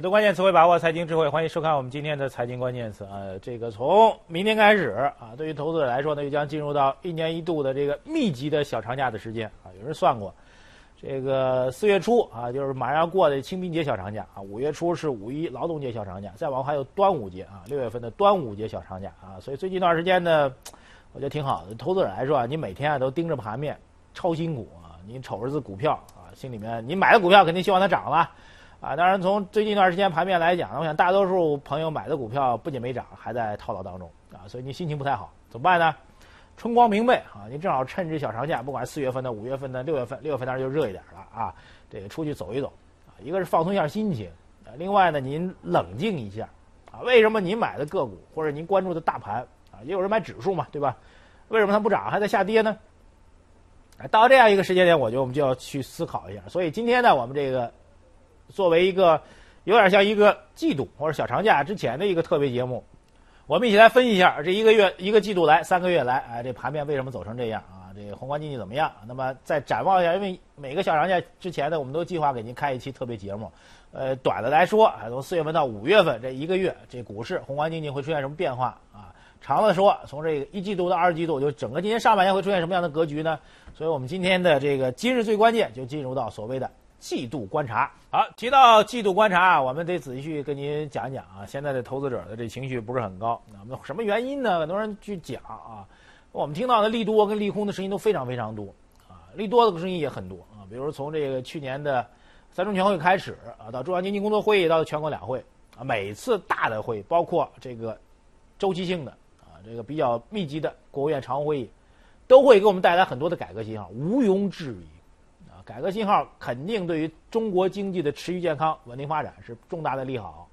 解读关键词汇，把握财经智慧，欢迎收看我们今天的财经关键词。啊，这个从明天开始啊，对于投资者来说呢，又将进入到一年一度的这个密集的小长假的时间啊。有人算过，这个四月初啊，就是马上要过的清明节小长假啊；五月初是五一劳动节小长假，再往后还有端午节啊，六月份的端午节小长假啊。所以最近一段时间呢，我觉得挺好的。投资者来说啊，你每天啊都盯着盘面，超辛苦啊。你瞅着这股票啊，心里面你买的股票肯定希望它涨了。啊，当然，从最近一段时间盘面来讲呢，我想大多数朋友买的股票不仅没涨，还在套牢当中啊，所以你心情不太好，怎么办呢？春光明媚啊，你正好趁这小长假，不管四月份的、五月份的、六月份，六月份当然就热一点了啊，这个出去走一走啊，一个是放松一下心情，啊，另外呢，您冷静一下啊，为什么您买的个股或者您关注的大盘啊，也有人买指数嘛，对吧？为什么它不涨还在下跌呢？到这样一个时间点，我觉得我们就要去思考一下。所以今天呢，我们这个。作为一个有点像一个季度或者小长假之前的一个特别节目，我们一起来分析一下这一个月、一个季度来、三个月来，哎，这盘面为什么走成这样啊？这宏观经济怎么样？那么再展望一下，因为每个小长假之前呢，我们都计划给您开一期特别节目。呃，短的来说，啊，从四月份到五月份这一个月，这股市、宏观经济会出现什么变化啊？长的说，从这个一季度到二季度，就整个今年上半年会出现什么样的格局呢？所以我们今天的这个今日最关键，就进入到所谓的。季度观察，好，提到季度观察啊，我们得仔细去跟您讲讲啊。现在的投资者的这情绪不是很高，那么什么原因呢？很多人去讲啊，我们听到的利多跟利空的声音都非常非常多啊，利多的声音也很多啊。比如从这个去年的三中全会开始啊，到中央经济工作会议，到全国两会啊，每次大的会，包括这个周期性的啊，这个比较密集的国务院常务会议，都会给我们带来很多的改革信号，毋庸置疑。改革信号肯定对于中国经济的持续健康、稳定发展是重大的利好，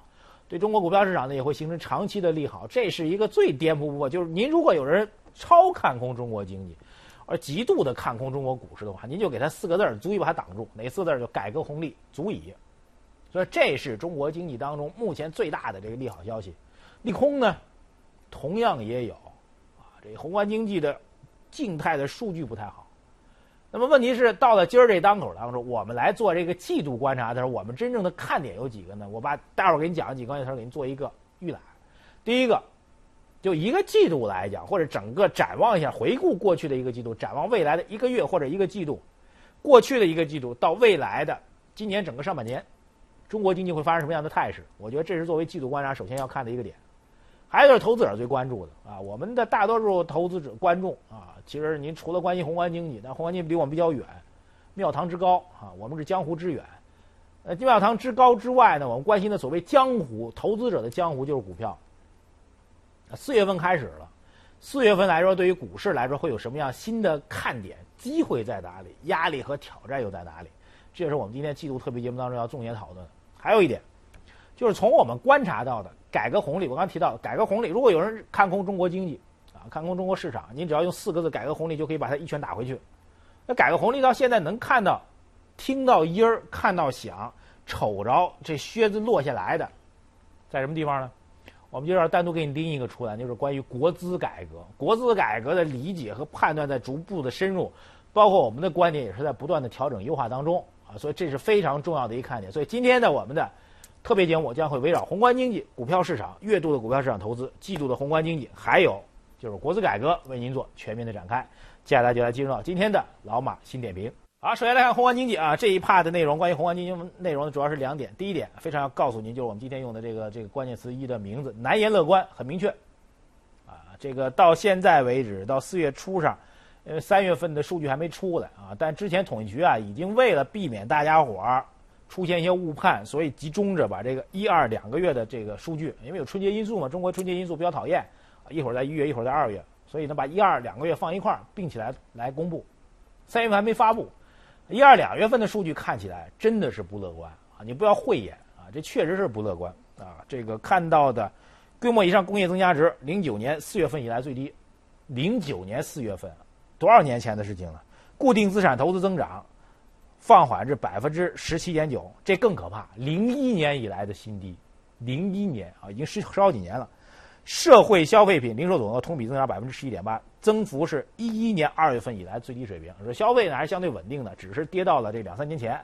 对中国股票市场呢也会形成长期的利好。这是一个最颠扑不破，就是您如果有人超看空中国经济，而极度的看空中国股市的话，您就给他四个字儿，足以把它挡住。哪四个字儿？就改革红利足以。所以这是中国经济当中目前最大的这个利好消息。利空呢，同样也有啊，这宏观经济的静态的数据不太好。那么问题是，到了今儿这当口当中，我们来做这个季度观察的时候，我们真正的看点有几个呢？我把待会儿给你讲几个关键词，给您做一个预览。第一个，就一个季度来讲，或者整个展望一下，回顾过去的一个季度，展望未来的一个月或者一个季度，过去的一个季度到未来的今年整个上半年，中国经济会发生什么样的态势？我觉得这是作为季度观察首先要看的一个点。还有就是投资者最关注的啊，我们的大多数投资者观众啊，其实您除了关心宏观经济，但宏观经济离我们比较远，庙堂之高啊，我们是江湖之远。呃，庙堂之高之外呢，我们关心的所谓江湖投资者的江湖就是股票。四月份开始了，四月份来说，对于股市来说会有什么样新的看点？机会在哪里？压力和挑战又在哪里？这也是我们今天季度特别节目当中要重点讨论。还有一点，就是从我们观察到的。改革红利，我刚提到改革红利。如果有人看空中国经济，啊，看空中国市场，您只要用四个字“改革红利”就可以把它一拳打回去。那改革红利到现在能看到、听到音儿、看到响、瞅着这靴子落下来的，在什么地方呢？我们就要单独给你拎一个出来，就是关于国资改革。国资改革的理解和判断在逐步的深入，包括我们的观点也是在不断的调整优化当中啊，所以这是非常重要的一个看点。所以今天的我们的。特别节目将会围绕宏观经济、股票市场、月度的股票市场投资、季度的宏观经济，还有就是国资改革，为您做全面的展开。接下来就来进入到今天的老马新点评。好，首先来看宏观经济啊，这一 part 的内容，关于宏观经济内容呢，主要是两点。第一点，非常要告诉您，就是我们今天用的这个这个关键词一的名字，难言乐观，很明确。啊，这个到现在为止，到四月初上，呃三月份的数据还没出来啊，但之前统计局啊，已经为了避免大家伙儿。出现一些误判，所以集中着把这个一二两个月的这个数据，因为有春节因素嘛，中国春节因素比较讨厌，一会儿在一月，一会儿在二月，所以呢把一二两个月放一块儿并起来来公布。三月份还没发布，一二两月份的数据看起来真的是不乐观啊！你不要慧眼啊，这确实是不乐观啊！这个看到的规模以上工业增加值，零九年四月份以来最低，零九年四月份，多少年前的事情了？固定资产投资增长。放缓至百分之十七点九，这更可怕。零一年以来的新低，零一年啊，已经十十好几年了。社会消费品零售总额同比增长百分之十一点八，增幅是一一年二月份以来最低水平。说消费呢还是相对稳定的，只是跌到了这两三年前。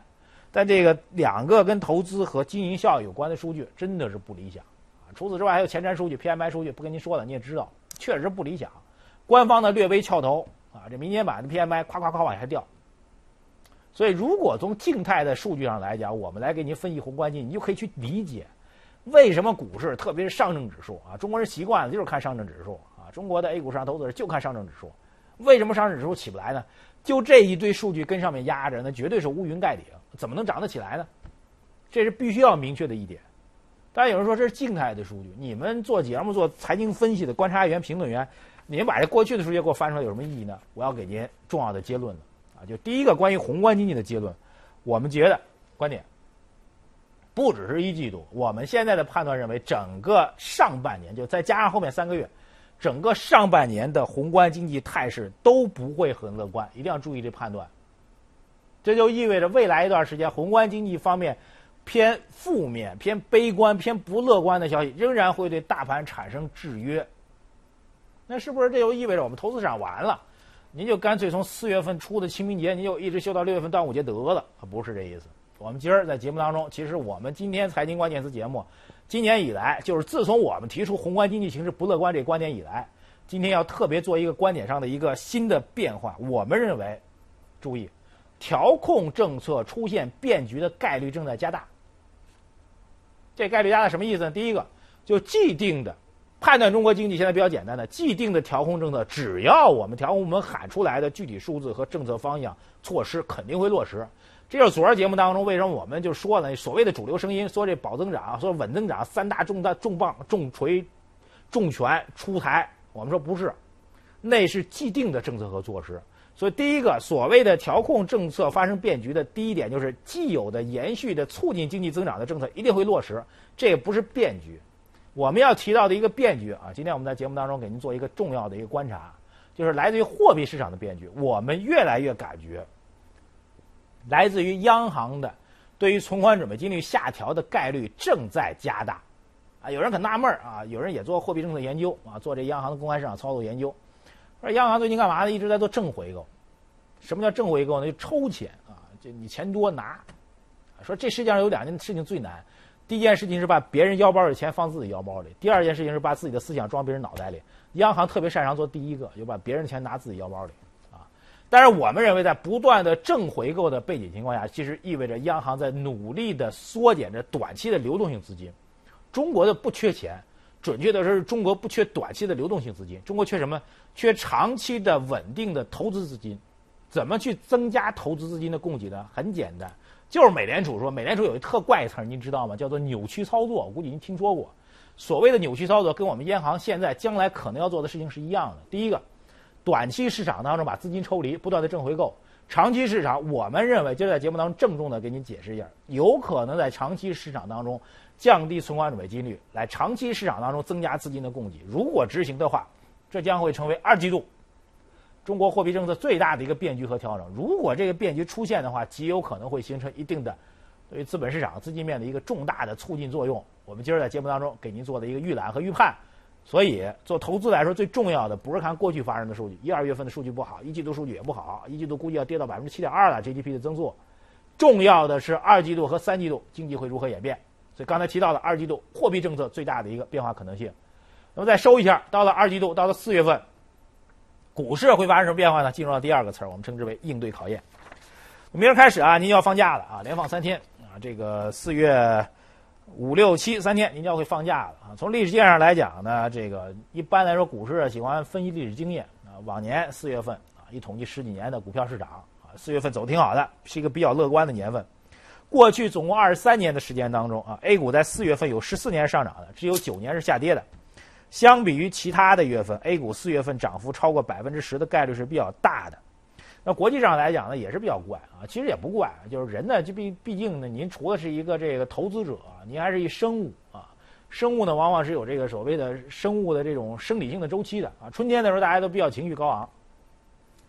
但这个两个跟投资和经营效益有关的数据真的是不理想啊。除此之外，还有前瞻数据、PMI 数据，不跟您说了，你也知道，确实不理想。官方呢略微翘头啊，这明年版的 PMI 夸夸夸往下掉。所以，如果从静态的数据上来讲，我们来给您分析宏观经济，你就可以去理解为什么股市，特别是上证指数啊，中国人习惯了就是看上证指数啊，中国的 A 股市场投资者就看上证指数。为什么上证指数起不来呢？就这一堆数据跟上面压着，那绝对是乌云盖顶，怎么能涨得起来呢？这是必须要明确的一点。当然有人说这是静态的数据，你们做节目做财经分析的观察员、评论员，你们把这过去的数据给我翻出来有什么意义呢？我要给您重要的结论了就第一个关于宏观经济的结论，我们觉得观点不只是一季度，我们现在的判断认为整个上半年就再加上后面三个月。整个上半年的宏观经济态势都不会很乐观，一定要注意这判断。这就意味着未来一段时间宏观经济方面偏负面、偏悲观、偏不乐观的消息仍然会对大盘产生制约。那是不是这就意味着我们投资市场完了？您就干脆从四月份出的清明节，您就一直休到六月份端午节得了？不是这意思。我们今儿在节目当中，其实我们今天财经关键词节目。今年以来，就是自从我们提出宏观经济形势不乐观这观点以来，今天要特别做一个观点上的一个新的变化。我们认为，注意，调控政策出现变局的概率正在加大。这概率加大什么意思呢？第一个，就既定的判断中国经济现在比较简单的既定的调控政策，只要我们调控部门喊出来的具体数字和政策方向措施，肯定会落实。这就是昨儿节目当中为什么我们就说呢？所谓的主流声音说这保增长，说稳增长，三大重大重磅重锤重拳出台，我们说不是，那是既定的政策和措施。所以第一个所谓的调控政策发生变局的第一点就是既有的延续的促进经济增长的政策一定会落实，这也不是变局。我们要提到的一个变局啊，今天我们在节目当中给您做一个重要的一个观察，就是来自于货币市场的变局。我们越来越感觉。来自于央行的对于存款准备金率下调的概率正在加大，啊，有人很纳闷啊，有人也做货币政策研究啊，做这央行的公开市场操作研究，说央行最近干嘛呢？一直在做正回购。什么叫正回购呢？就抽钱啊，就你钱多拿。说这世界上有两件事情最难，第一件事情是把别人腰包里的钱放自己腰包里，第二件事情是把自己的思想装别人脑袋里。央行特别擅长做第一个，就把别人的钱拿自己腰包里。啊但是我们认为，在不断的正回购的背景情况下，其实意味着央行在努力的缩减着短期的流动性资金。中国的不缺钱，准确的说是中国不缺短期的流动性资金。中国缺什么？缺长期的稳定的投资资金。怎么去增加投资资金的供给呢？很简单，就是美联储说，美联储有一特怪词儿，您知道吗？叫做扭曲操作。我估计您听说过。所谓的扭曲操作，跟我们央行现在将来可能要做的事情是一样的。第一个。短期市场当中把资金抽离，不断的正回购；长期市场，我们认为，就在节目当中郑重的给您解释一下，有可能在长期市场当中降低存款准备金率，来长期市场当中增加资金的供给。如果执行的话，这将会成为二季度中国货币政策最大的一个变局和调整。如果这个变局出现的话，极有可能会形成一定的对于资本市场资金面的一个重大的促进作用。我们今儿在节目当中给您做的一个预览和预判。所以，做投资来说，最重要的不是看过去发生的数据，一二月份的数据不好，一季度数据也不好，一季度估计要跌到百分之七点二了 GDP 的增速。重要的是二季度和三季度经济会如何演变。所以刚才提到的二季度货币政策最大的一个变化可能性。那么再收一下，到了二季度，到了四月份，股市会发生什么变化呢？进入到第二个词儿，我们称之为应对考验。明儿开始啊，您就要放假了啊，连放三天啊，这个四月。五六七三天，您就要会放假了啊！从历史界上来讲呢，这个一般来说，股市喜欢分析历史经验啊。往年四月份啊，一统计十几年的股票市场啊，四月份走的挺好的，是一个比较乐观的年份。过去总共二十三年的时间当中啊，A 股在四月份有十四年上涨的，只有九年是下跌的。相比于其他的月份，A 股四月份涨幅超过百分之十的概率是比较大的。那国际上来讲呢，也是比较怪啊。其实也不怪，就是人呢，就毕毕竟呢，您除了是一个这个投资者，您还是一生物啊。生物呢，往往是有这个所谓的生物的这种生理性的周期的啊。春天的时候，大家都比较情绪高昂，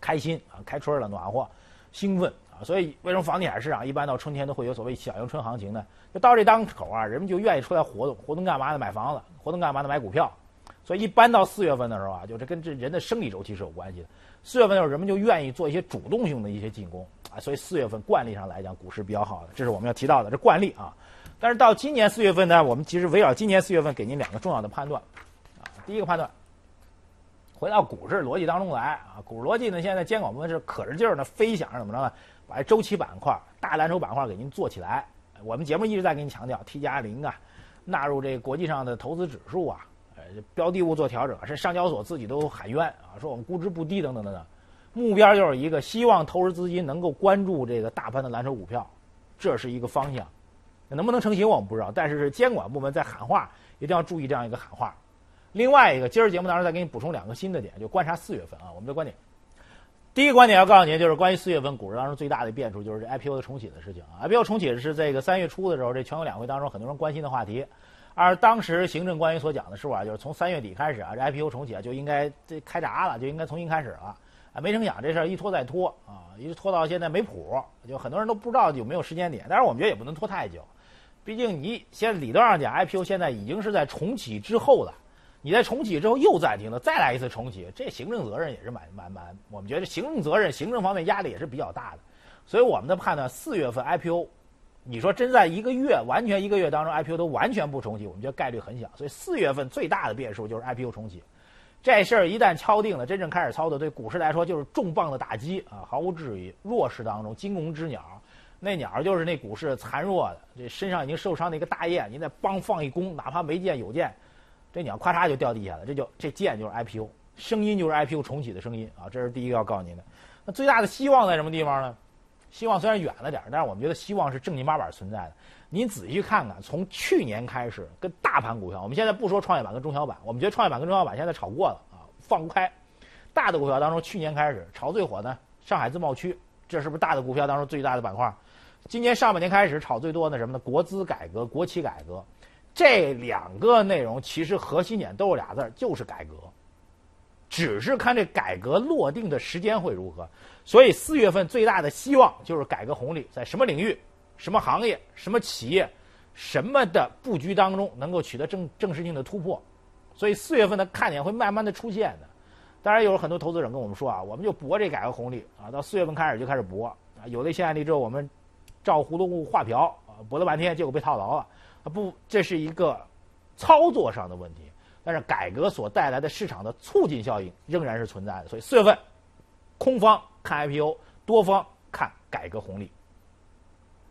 开心啊，开春了，暖和，兴奋啊。所以为什么房地产市场一般到春天都会有所谓小阳春行情呢？就到这当口啊，人们就愿意出来活动，活动干嘛呢？买房子，活动干嘛呢？买股票。所以一般到四月份的时候啊，就这跟这人的生理周期是有关系的。四月份的时候，人们就愿意做一些主动性的一些进攻啊，所以四月份惯例上来讲股市比较好的，这是我们要提到的这惯例啊。但是到今年四月份呢，我们其实围绕今年四月份给您两个重要的判断啊。第一个判断，回到股市逻辑当中来啊，股市逻辑呢，现在监管部门是可着劲儿的飞想着怎么着呢？把周期板块、大蓝筹板块给您做起来。我们节目一直在给您强调 T 加零啊，纳入这个国际上的投资指数啊，标的物做调整，是上交所自己都喊冤啊，说我们估值不低等等等等。目标就是一个希望投资资金能够关注这个大盘的蓝筹股票，这是一个方向。能不能成型我们不知道，但是是监管部门在喊话，一定要注意这样一个喊话。另外一个，今儿节目当中再给你补充两个新的点，就观察四月份啊，我们的观点。第一个观点要告诉您，就是关于四月份股市当中最大的变数，就是这 IPO 的重启的事情啊。IPO 重启是这个三月初的时候，这全国两会当中很多人关心的话题。而当时行政官员所讲的是啊，就是从三月底开始啊，这 IPO 重启啊就应该这开闸了，就应该重新开始了啊。没成想这事儿一拖再拖啊，一直拖到现在没谱，就很多人都不知道有没有时间点。但是我们觉得也不能拖太久，毕竟你现在理论上讲，IPO 现在已经是在重启之后了。你在重启之后又暂停了，再来一次重启，这行政责任也是蛮蛮蛮，我们觉得行政责任、行政方面压力也是比较大的。所以我们的判断，四月份 IPO，你说真在一个月完全一个月当中 IPO 都完全不重启，我们觉得概率很小。所以四月份最大的变数就是 IPO 重启，这事儿一旦敲定了，真正开始操作，对股市来说就是重磅的打击啊，毫无质疑。弱势当中惊弓之鸟，那鸟就是那股市残弱的，这身上已经受伤的一个大雁，您再梆放一弓，哪怕没箭有箭。这鸟咔嚓就掉地下了，这就这剑就是 IPO，声音就是 IPO 重启的声音啊！这是第一个要告诉您的。那最大的希望在什么地方呢？希望虽然远了点但是我们觉得希望是正经八百存在的。您仔细看看，从去年开始，跟大盘股票，我们现在不说创业板跟中小板，我们觉得创业板跟中小板现在炒过了啊，放不开。大的股票当中，去年开始炒最火的上海自贸区，这是不是大的股票当中最大的板块？今年上半年开始炒最多的什么呢？国资改革、国企改革。这两个内容其实核心点都是俩字儿，就是改革，只是看这改革落定的时间会如何。所以四月份最大的希望就是改革红利在什么领域、什么行业、什么企业、什么的布局当中能够取得正正式性的突破。所以四月份的看点会慢慢的出现的。当然，有很多投资者跟我们说啊，我们就博这改革红利啊，到四月份开始就开始博啊，有了一些案例之后，我们照葫芦画瓢啊，博了半天，结果被套牢了。啊不，这是一个操作上的问题，但是改革所带来的市场的促进效应仍然是存在的。所以四月份，空方看 IPO，多方看改革红利。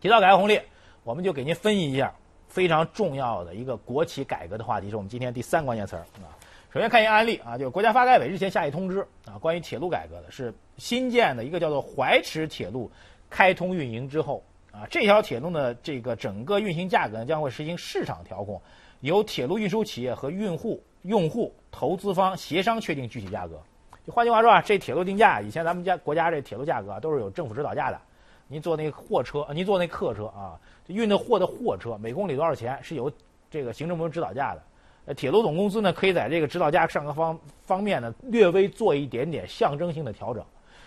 提到改革红利，我们就给您分析一下非常重要的一个国企改革的话题，是我们今天第三关键词儿啊。首先看一个案例啊，就是国家发改委日前下一通知啊，关于铁路改革的，是新建的一个叫做怀池铁路开通运营之后。啊，这条铁路的这个整个运行价格呢，将会实行市场调控，由铁路运输企业和运户、用户、投资方协商确定具体价格。就换句话说啊，这铁路定价，以前咱们家国家这铁路价格都是有政府指导价的。您坐那货车，您坐那客车啊，运的货的货车每公里多少钱是有这个行政部门指导价的。呃，铁路总公司呢，可以在这个指导价上个方方面呢，略微做一点点象征性的调整。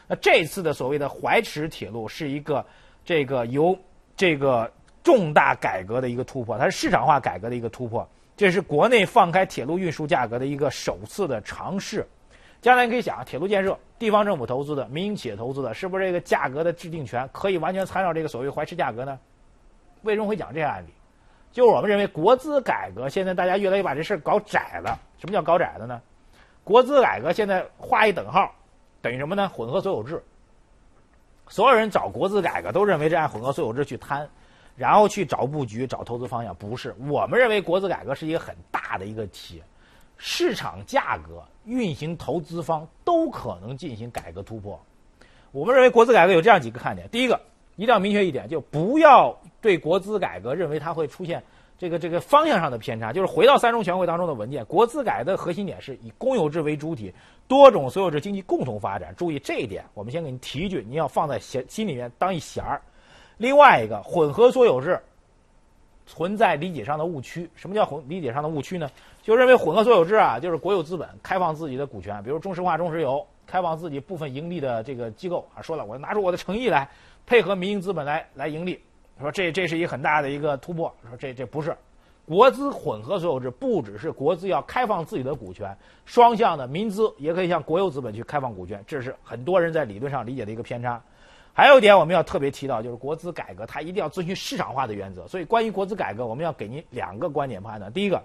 那这次的所谓的怀池铁路是一个。这个由这个重大改革的一个突破，它是市场化改革的一个突破，这是国内放开铁路运输价格的一个首次的尝试。将来你可以想，铁路建设，地方政府投资的，民营企业投资的，是不是这个价格的制定权可以完全参照这个所谓怀石价格呢？为什么会讲这个案例？就是我们认为国资改革现在大家越来越把这事儿搞窄了。什么叫搞窄了呢？国资改革现在画一等号，等于什么呢？混合所有制。所有人找国资改革都认为这按混合所有制去摊，然后去找布局、找投资方向，不是。我们认为国资改革是一个很大的一个题，市场价格、运行投资方都可能进行改革突破。我们认为国资改革有这样几个看点：第一个，一定要明确一点，就不要对国资改革认为它会出现。这个这个方向上的偏差，就是回到三中全会当中的文件，国资改的核心点是以公有制为主体，多种所有制经济共同发展。注意这一点，我们先给您提一句，您要放在心心里面当一弦儿。另外一个，混合所有制存在理解上的误区。什么叫混理解上的误区呢？就认为混合所有制啊，就是国有资本开放自己的股权，比如中石化、中石油开放自己部分盈利的这个机构啊，说了我拿出我的诚意来配合民营资本来来盈利。说这这是一个很大的一个突破。说这这不是国资混合所有制，不只是国资要开放自己的股权，双向的民资也可以向国有资本去开放股权，这是很多人在理论上理解的一个偏差。还有一点我们要特别提到，就是国资改革它一定要遵循市场化的原则。所以关于国资改革，我们要给您两个观点判断。第一个，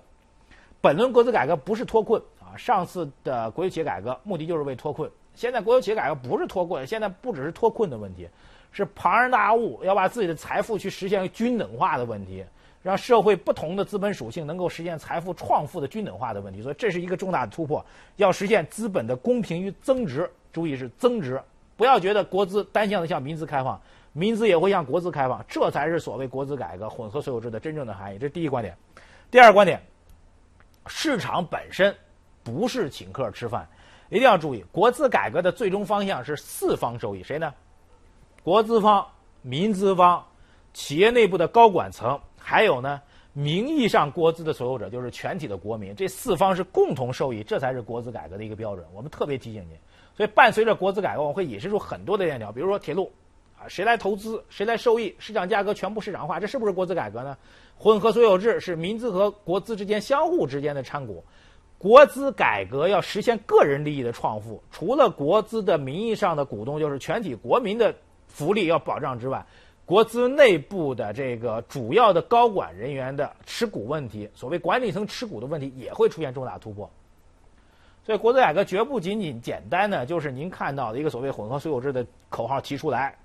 本轮国资改革不是脱困啊，上次的国有企业改革目的就是为脱困。现在国有企业改革不是脱困，现在不只是脱困的问题，是庞然大物，要把自己的财富去实现均等化的问题，让社会不同的资本属性能够实现财富创富的均等化的问题。所以这是一个重大的突破，要实现资本的公平与增值。注意是增值。不要觉得国资单向的向民资开放，民资也会向国资开放，这才是所谓国资改革、混合所有制的真正的含义。这是第一观点。第二观点，市场本身不是请客吃饭，一定要注意，国资改革的最终方向是四方受益。谁呢？国资方、民资方、企业内部的高管层，还有呢，名义上国资的所有者，就是全体的国民，这四方是共同受益，这才是国资改革的一个标准。我们特别提醒您。所以，伴随着国资改革，我会引申出很多的链条，比如说铁路，啊，谁来投资，谁来受益，市场价格全部市场化，这是不是国资改革呢？混合所有制是民资和国资之间相互之间的参股，国资改革要实现个人利益的创富，除了国资的名义上的股东就是全体国民的福利要保障之外，国资内部的这个主要的高管人员的持股问题，所谓管理层持股的问题也会出现重大突破。所以，国资改革绝不仅仅简单的就是您看到的一个所谓混合所有制的口号提出来，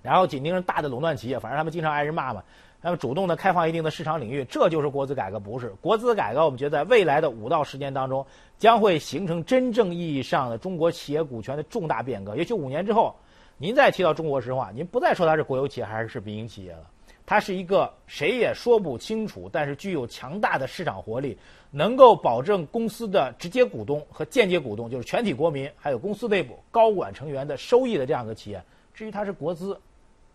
然后紧盯着大的垄断企业，反正他们经常挨人骂嘛，他们主动的开放一定的市场领域，这就是国资改革，不是国资改革。我们觉得在未来的五到十年当中，将会形成真正意义上的中国企业股权的重大变革。也许五年之后，您再提到中国石化，您不再说它是国有企业还是民营企业了。它是一个谁也说不清楚，但是具有强大的市场活力，能够保证公司的直接股东和间接股东，就是全体国民，还有公司内部高管成员的收益的这样一个企业。至于它是国资、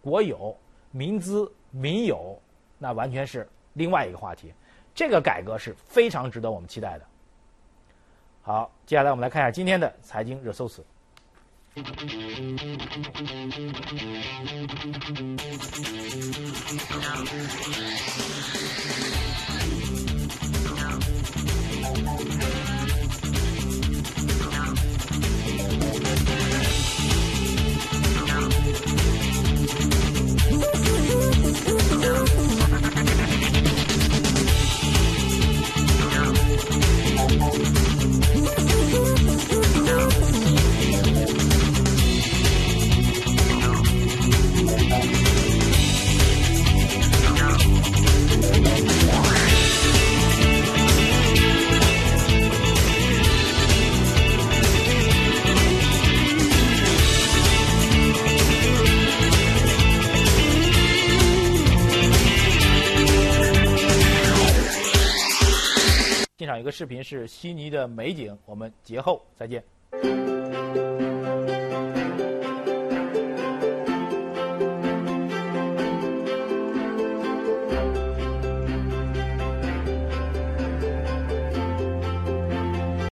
国有、民资、民有，那完全是另外一个话题。这个改革是非常值得我们期待的。好，接下来我们来看一下今天的财经热搜词。No. No. 视频，是悉尼的美景。我们节后再见。